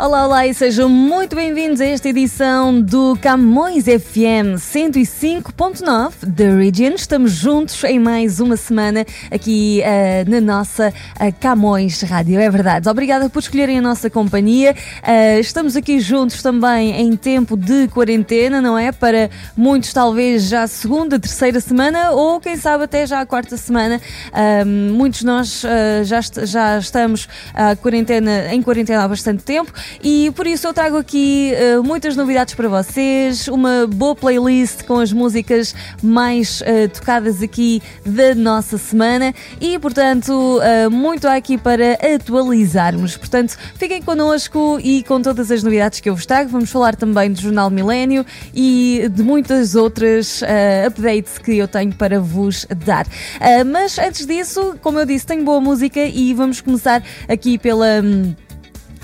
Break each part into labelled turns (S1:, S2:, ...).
S1: Olá, olá e sejam muito bem-vindos a esta edição do Camões FM 105.9 The Region. Estamos juntos em mais uma semana aqui uh, na nossa uh, Camões Rádio, é verdade. Obrigada por escolherem a nossa companhia. Uh, estamos aqui juntos também em tempo de quarentena, não é? Para muitos, talvez já a segunda, terceira semana ou quem sabe até já a quarta semana. muitos de nós já, já estamos quarentena, em quarentena há bastante tempo e por isso eu trago aqui uh, muitas novidades para vocês, uma boa playlist com as músicas mais uh, tocadas aqui da nossa semana e, portanto, uh, muito há aqui para atualizarmos. Portanto, fiquem connosco e com todas as novidades que eu vos trago. Vamos falar também do Jornal Milênio e de muitas outras updates que eu tenho para vos dar. mas antes disso, como eu disse, tenho boa música e vamos começar aqui pela. Um,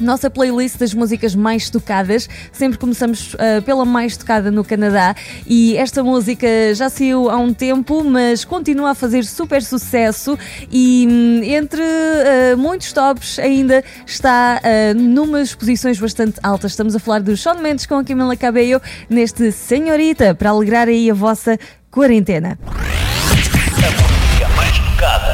S1: nossa playlist das músicas mais tocadas. Sempre começamos uh, pela mais tocada no Canadá e esta música já saiu há um tempo, mas continua a fazer super sucesso e um, entre uh, muitos tops ainda está uh, numas posições bastante altas. Estamos a falar do Shawn Mendes com a Camila Cabello neste Senhorita para alegrar aí a vossa quarentena.
S2: A mais tocada.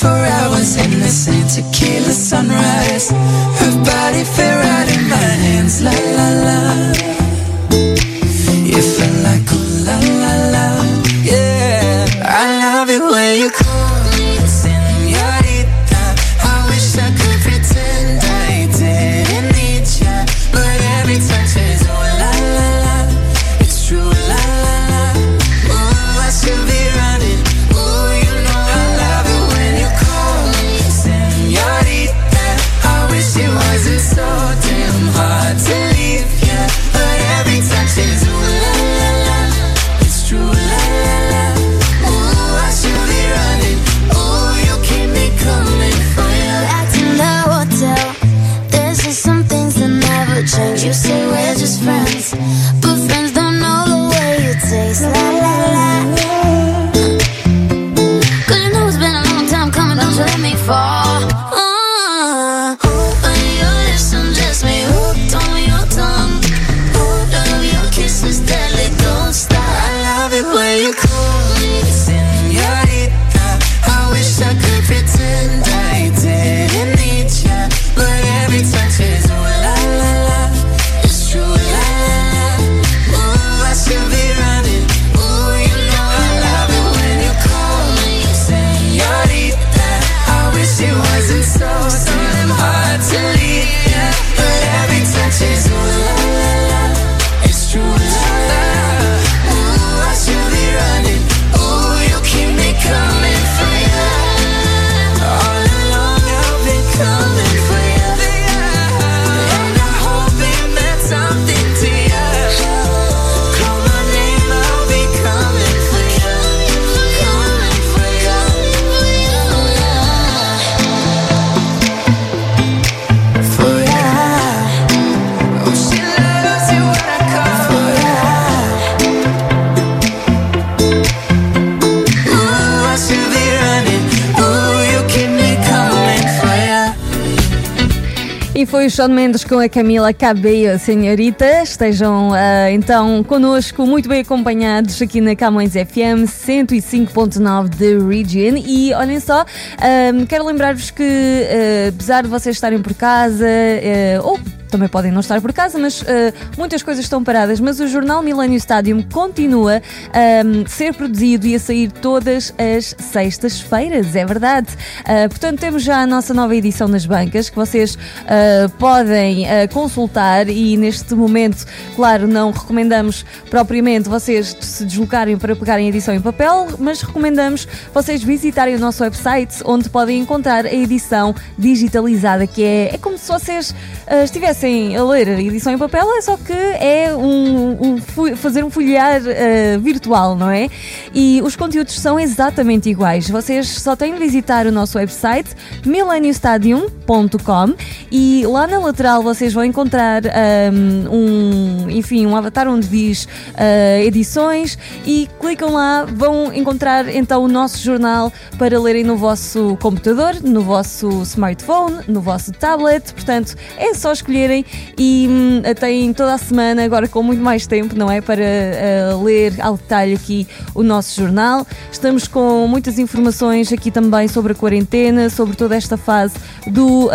S1: for hours
S3: in the same tequila sunrise. Her body fit right in my hands like.
S1: Foi Shawn Mendes com a Camila Cabello, senhorita. Estejam uh, então connosco, muito bem acompanhados aqui na Camões FM 105.9 de Region. E olhem só, uh, quero lembrar-vos que, uh, apesar de vocês estarem por casa, ou também podem não estar por casa, mas uh, muitas coisas estão paradas. Mas o jornal Millennium Stadium continua ehm, a ser produzido e a sair todas as sextas-feiras, é verdade. Uh, portanto, temos já a nossa nova edição nas bancas que vocês uh, podem consultar e neste momento, claro, não recomendamos propriamente vocês se deslocarem para pegarem a edição em papel, mas recomendamos vocês visitarem o nosso website onde podem encontrar a edição digitalizada, que é, é como se vocês estivessem a ler a edição em papel, é só que é um, um fazer um folhear uh, virtual, não é? E os conteúdos são exatamente iguais. Vocês só têm de visitar o nosso website millenniumstadium.com e lá na lateral vocês vão encontrar um, um enfim, um avatar onde diz uh, edições e clicam lá, vão encontrar então o nosso jornal para lerem no vosso computador, no vosso smartphone, no vosso tablet. Portanto, é só escolher e hum, têm toda a semana, agora com muito mais tempo, não é? Para uh, ler ao detalhe aqui o nosso jornal. Estamos com muitas informações aqui também sobre a quarentena, sobre toda esta fase do uh,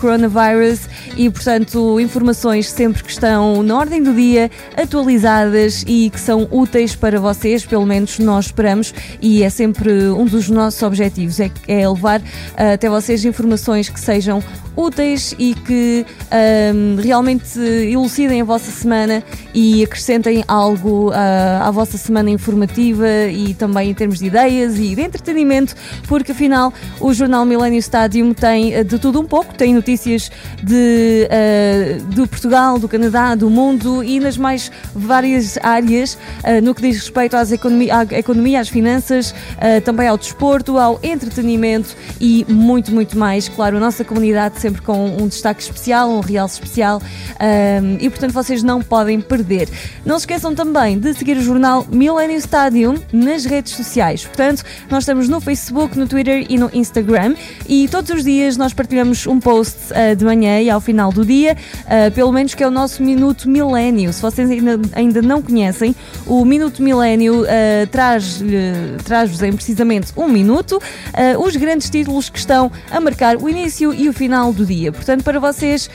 S1: coronavirus e, portanto, informações sempre que estão na ordem do dia, atualizadas e que são úteis para vocês, pelo menos nós esperamos, e é sempre um dos nossos objetivos, é, é levar uh, até vocês informações que sejam úteis e que realmente elucidem a vossa semana e acrescentem algo uh, à vossa semana informativa e também em termos de ideias e de entretenimento, porque afinal o jornal Millennium Stadium tem uh, de tudo um pouco, tem notícias de, uh, do Portugal, do Canadá, do mundo e nas mais várias áreas no que diz respeito às economia, à economia, às finanças, também ao desporto, ao entretenimento e muito, muito mais. Claro, a nossa comunidade sempre com um destaque especial, um realce especial um, e portanto vocês não podem perder. Não se esqueçam também de seguir o jornal Millennium Stadium nas redes sociais. Portanto, nós estamos no Facebook, no Twitter e no Instagram e todos os dias nós partilhamos um post uh, de manhã e ao final do dia, uh, pelo menos que é o nosso Minuto Milênio. Se vocês ainda, ainda não conhecem, o Minuto Milênio uh, traz-vos traz em precisamente um minuto os grandes títulos que estão a marcar o início e o final do dia. Portanto, para vocês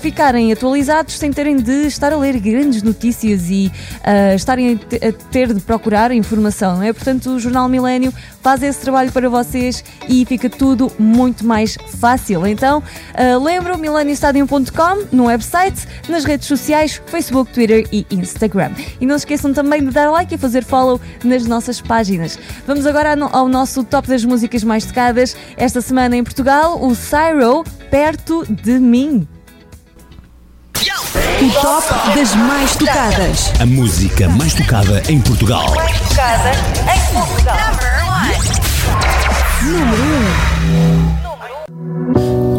S1: ficarem atualizados sem terem de estar a ler grandes notícias e uh, estarem a, ter de procurar informação, não é? Portanto, o Jornal Milênio faz esse trabalho para vocês e fica tudo muito mais fácil. Então, uh, lembro mileniostadium.com no website, nas redes sociais, Facebook, Twitter e Instagram. E não se esqueçam também de dar like e fazer follow nas nossas páginas. Vamos agora ao nosso top das músicas mais tocadas esta semana em Portugal, o Cyro perto de mim.
S4: O top das mais tocadas.
S3: A música mais tocada em Portugal.
S5: Mais tocada em Portugal.
S4: Número
S6: 1. Um.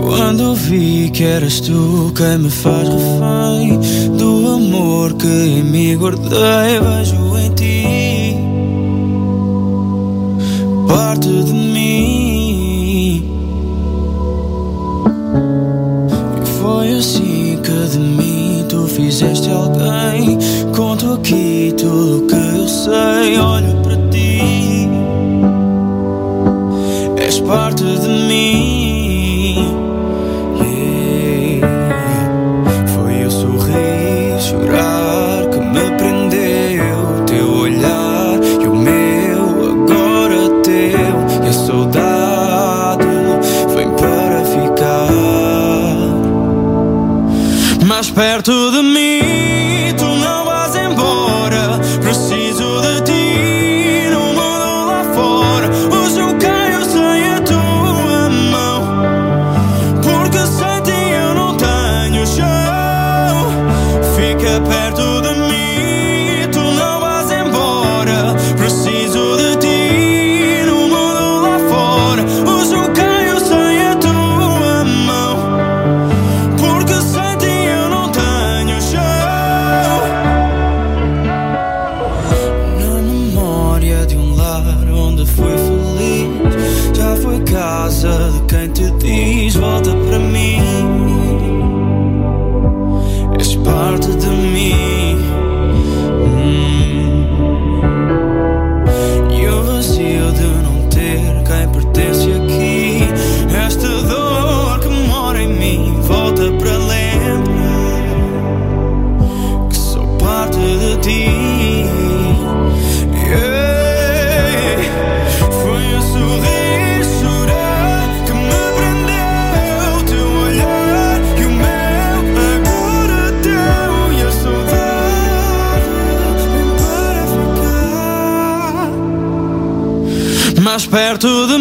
S6: Quando vi que eras tu quem me faz refém do amor que em mim guardei, vejo em ti parte de mim. Fizeste alguém. Conto aqui tudo que eu sei. Olho para ti, és parte de mim. Mais perto de mim. Perto de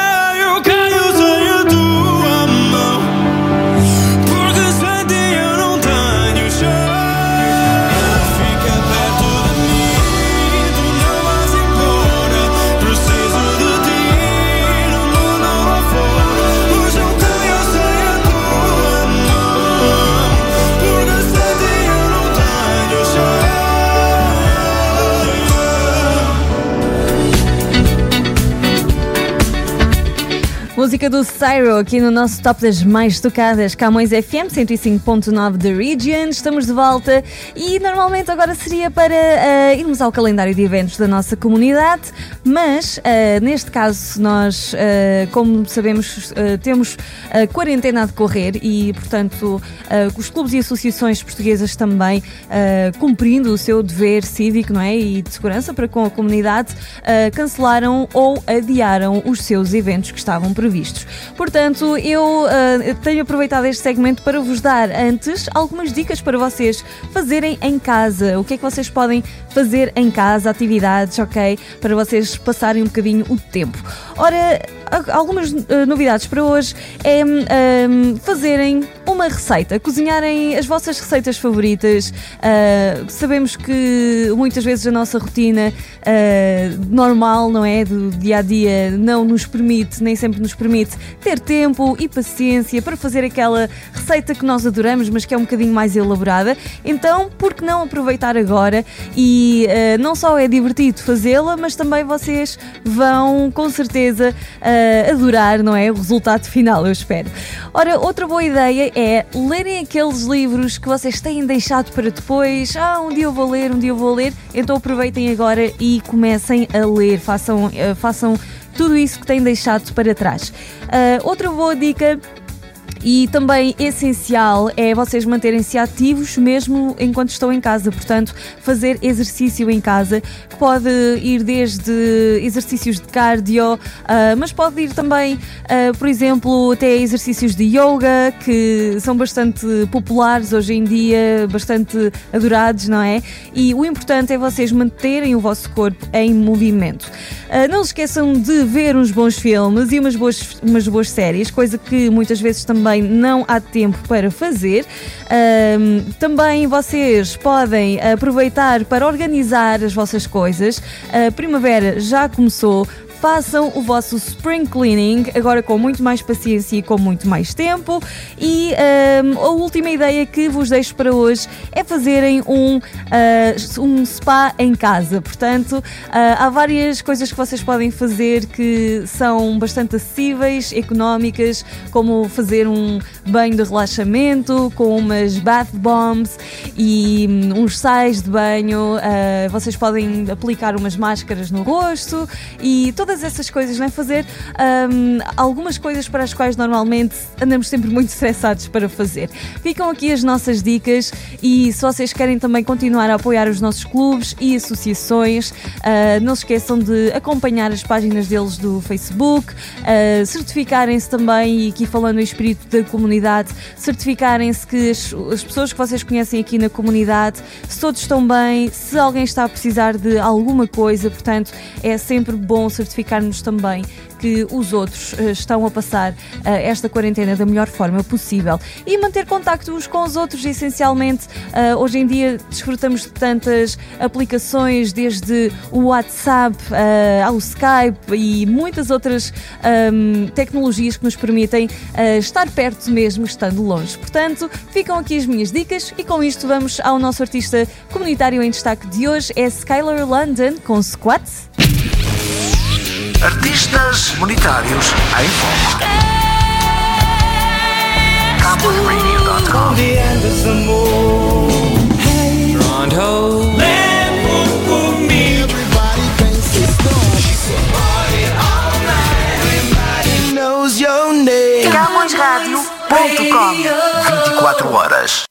S1: Música do Cyro aqui no nosso top das mais tocadas, Camões FM 105.9 da Region. Estamos de volta e normalmente agora seria para eh, irmos ao calendário de eventos da nossa comunidade, mas eh, neste caso nós, eh, como sabemos, temos a quarentena a decorrer e, portanto, os clubes e associações portuguesas também cumprindo o seu dever cívico não é? e de segurança para com a comunidade, cancelaram ou adiaram os seus eventos que estavam previstos. Portanto, eu eh, tenho aproveitado este segmento para vos dar antes algumas dicas para vocês fazerem em casa. O que é que vocês podem fazer em casa, atividades, ok? Para vocês passarem um bocadinho o tempo. Ora, algumas eh, novidades para hoje é hum, fazerem uma receita, cozinharem as vossas receitas favoritas. Ah, sabemos que muitas vezes a nossa rotina ah, normal, não é? Do dia a dia, não nos permite, nem sempre nos permite ter tempo e paciência para fazer aquela receita que nós adoramos, mas que é um bocadinho mais elaborada. Então, por que não aproveitar agora? E não só é divertido fazê-la, mas também vocês vão com certeza ah, adorar, não é? O resultado final, eu espero. Ora, outra boa ideia é lerem aqueles livros que vocês têm deixado para depois. Ah, um dia eu vou ler, um dia eu vou ler. Então aproveitem agora e comecem a ler. Façam, ah, façam tudo isso que têm deixado para trás. Ah, outra boa dica e também essencial é vocês manterem-se ativos mesmo enquanto estão em casa, portanto, fazer exercício em casa, que pode ir desde exercícios de cardio, ah, mas pode ir também, ah, por exemplo, até exercícios de yoga, que são bastante populares hoje em dia, bastante adorados, não é? E o importante é vocês manterem o vosso corpo em movimento. Ah, não se esqueçam de ver uns bons filmes e umas boas, umas boas séries, coisa que muitas vezes também não há tempo para fazer. Ahm, também vocês podem aproveitar para organizar as vossas coisas. A primavera já começou. Façam o vosso spring cleaning agora com muito mais paciência e com muito mais tempo. E ahm, a última ideia que vos deixo para hoje é fazerem um, ah, um spa em casa. Portanto, ah, há várias coisas que vocês podem fazer que são bastante acessíveis, económicas, como fazer um banho de relaxamento com umas bath bombs e hum, uns sais de banho. ah, vocês podem aplicar umas máscaras no rosto e todas essas coisas, não é? Fazer hum, algumas coisas para as quais normalmente andamos sempre muito estressados para fazer. Ficam aqui as nossas dicas e se vocês querem também continuar a apoiar os nossos clubes e associações, ah, não se esqueçam de acompanhar as páginas deles do Facebook, ah, certificarem-se também, e aqui falando em espírito da comunidade, certificarem-se que as, as pessoas que vocês conhecem aqui na comunidade, se todos estão bem, se alguém está a precisar de alguma coisa, portanto, é sempre bom certificar verificarmos também que os outros eh, estão a passar eh, esta quarentena da melhor forma possível e manter contacto uns com os outros, essencialmente. Eh, hoje em dia desfrutamos de tantas aplicações, desde o WhatsApp ao Skype e muitas outras ehm, tecnologias que nos permitem estar perto mesmo estando longe. Portanto, ficam aqui as minhas dicas e com isto vamos ao nosso artista comunitário em destaque de hoje, é Skylar London com Squats.
S2: Artistas comunitários em foco. CowboyRadio.com
S6: The
S2: 24 horas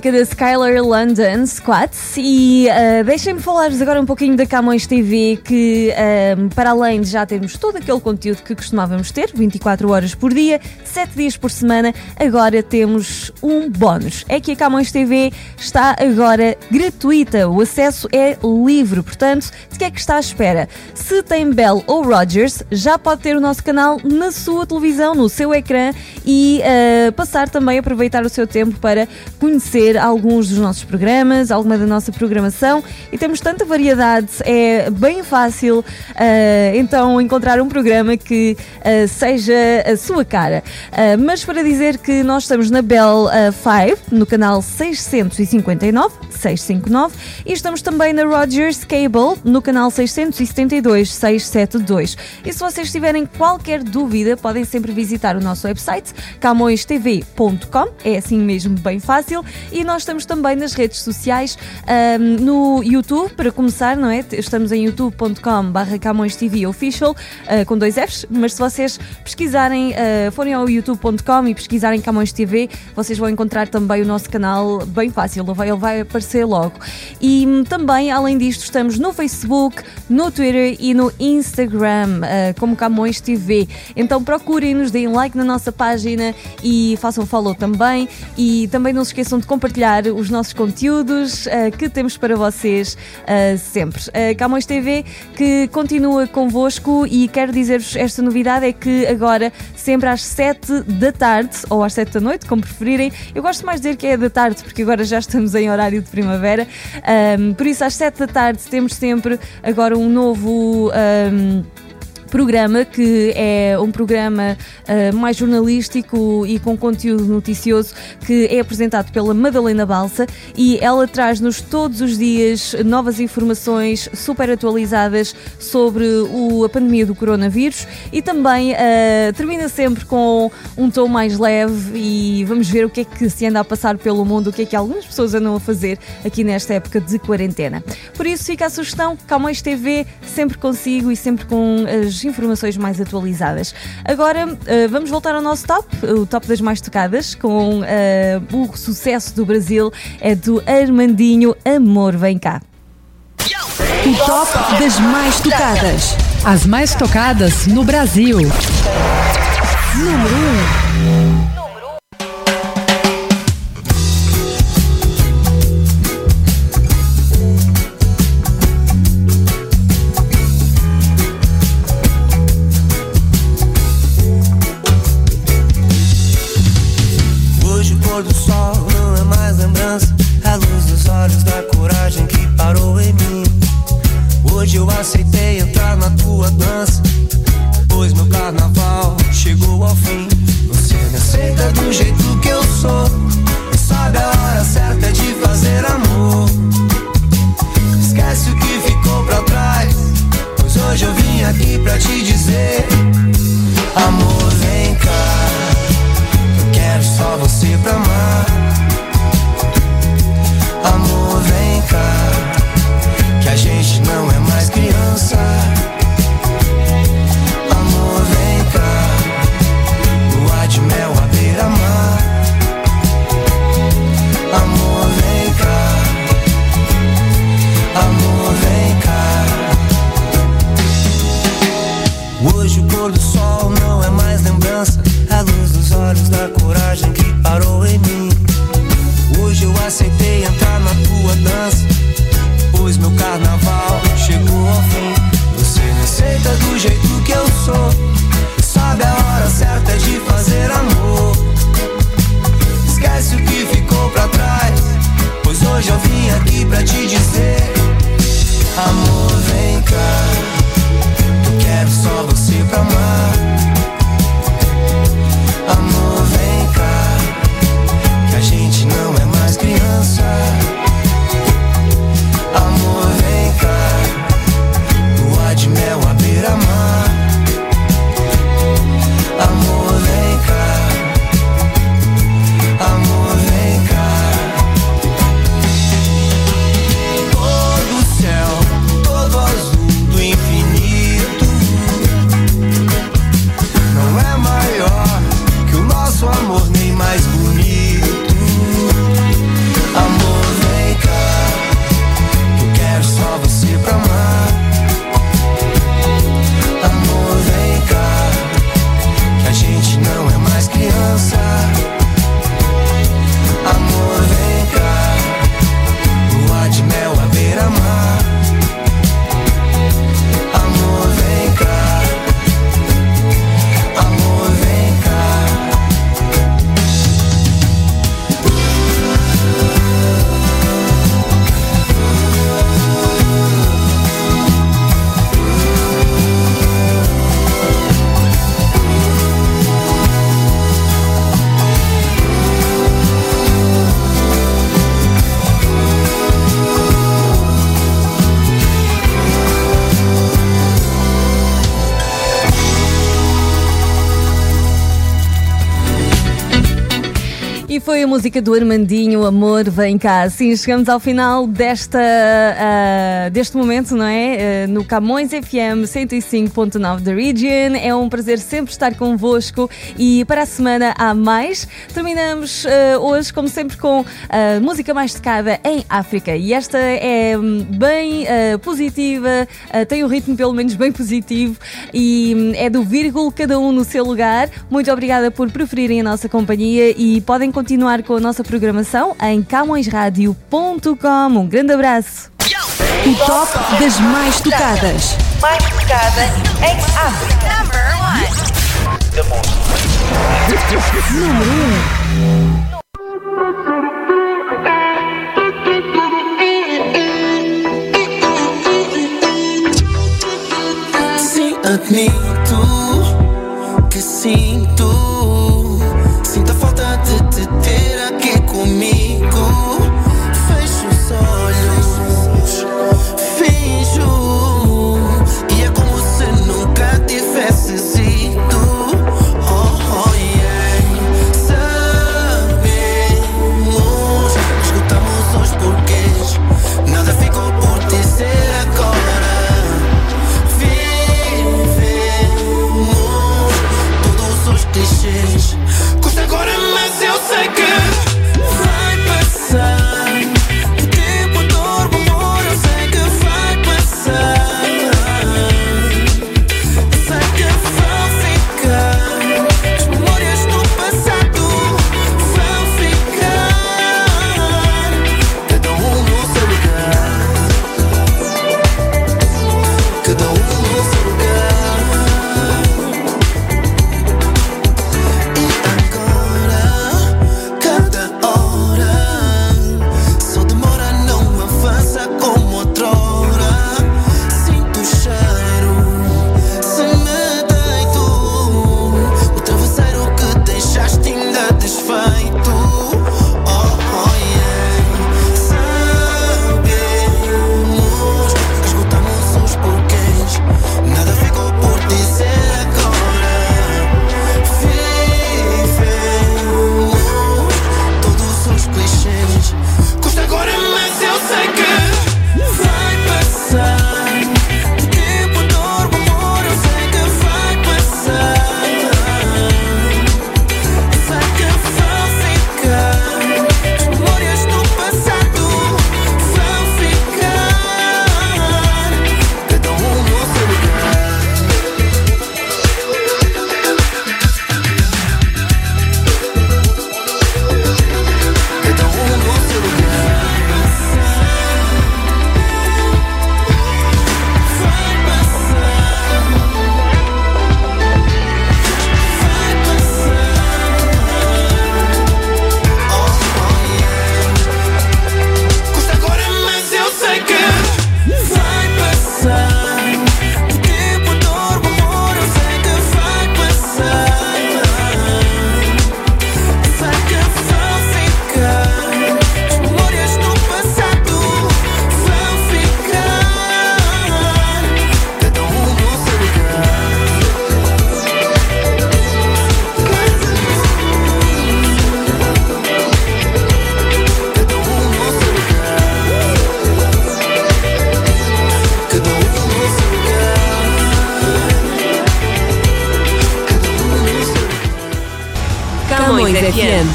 S1: música da Skylar London, Squats. E uh, deixem-me falar-vos agora um pouquinho da Camões TV, que um, para além de já termos todo aquele conteúdo que costumávamos ter, 24 horas por dia, 7 dias por semana, agora temos um bónus. É que a Camões TV está agora gratuita, o acesso é livre, portanto, de que é que está à espera? Se tem Bell ou Rogers, já pode ter o nosso canal na sua televisão, no seu ecrã e uh, passar também, aproveitar o seu tempo para conhecer alguns dos nossos programas, alguma da nossa programação e temos tanta variedade, é bem fácil ah, então encontrar um programa que ah, seja a sua cara. Ah, mas para dizer que nós estamos na Bell 5, no canal 659, 659, e estamos também na Rogers Cable, no canal 672, 672. E se vocês tiverem qualquer dúvida, podem sempre visitar o nosso website, camõestv.com, é assim mesmo bem fácil, e nós estamos também nas redes sociais, ahm, no YouTube, para começar, não é? Estamos em youtube.com barra Camões TV Official, ah, com dois Fs, mas se vocês pesquisarem, ah, forem ao youtube.com e pesquisarem Camões TV, vocês vão encontrar também o nosso canal bem fácil, ele vai, ele vai aparecer logo. E hum, também, além disto, estamos no Facebook, no Twitter e no Instagram, ah, como Camões TV. Então procurem-nos, deem like na nossa página e façam follow também. E também não se esqueçam de compartilhar os nossos conteúdos ah, que temos para vocês ah, sempre. A Camões TV que continua convosco e quero dizer-vos esta novidade é que agora, sempre às 7 da tarde ou às 7 da noite, como preferirem, eu gosto mais de dizer que é da tarde porque agora já estamos em horário de primavera. Ahm, por isso, às 7 da tarde temos sempre agora um novo. ahm, programa que é um programa ah, mais jornalístico e com conteúdo noticioso que é apresentado pela Madalena Balsa e ela traz-nos todos os dias novas informações super atualizadas sobre o- a pandemia do coronavírus e também ah, termina sempre com um tom mais leve e vamos ver o que é que se anda a passar pelo mundo, o que é que algumas pessoas andam a fazer aqui nesta época de quarentena. Por isso fica a sugestão, Calmões TV, sempre consigo e sempre com as as informações mais atualizadas. Agora uh, vamos voltar ao nosso top, o top das mais tocadas, com uh, o sucesso do Brasil é do Armandinho Amor Vem Cá.
S5: O top das mais tocadas.
S7: As mais tocadas no Brasil.
S8: Número
S1: 1. Foi a música do Armandinho, Amor Vem Cá. Sim, chegamos ao final desta, ah, deste momento, não é? Ah, no Camões FM 105.9 da Region. É um prazer sempre estar convosco e para a semana há mais. Terminamos ah, hoje, como sempre, com música mais tocada em África. E esta é hum, bem positiva, tem um ritmo pelo menos bem positivo e hum, é do vírgula, cada um no seu lugar. Muito obrigada por preferirem a nossa companhia e podem continuar com a nossa programação em camõesradio.com. Um grande abraço.
S4: O top das mais tocadas.
S5: Mais tocada em África.
S3: Sim, admito que sinto. Sinto a falta de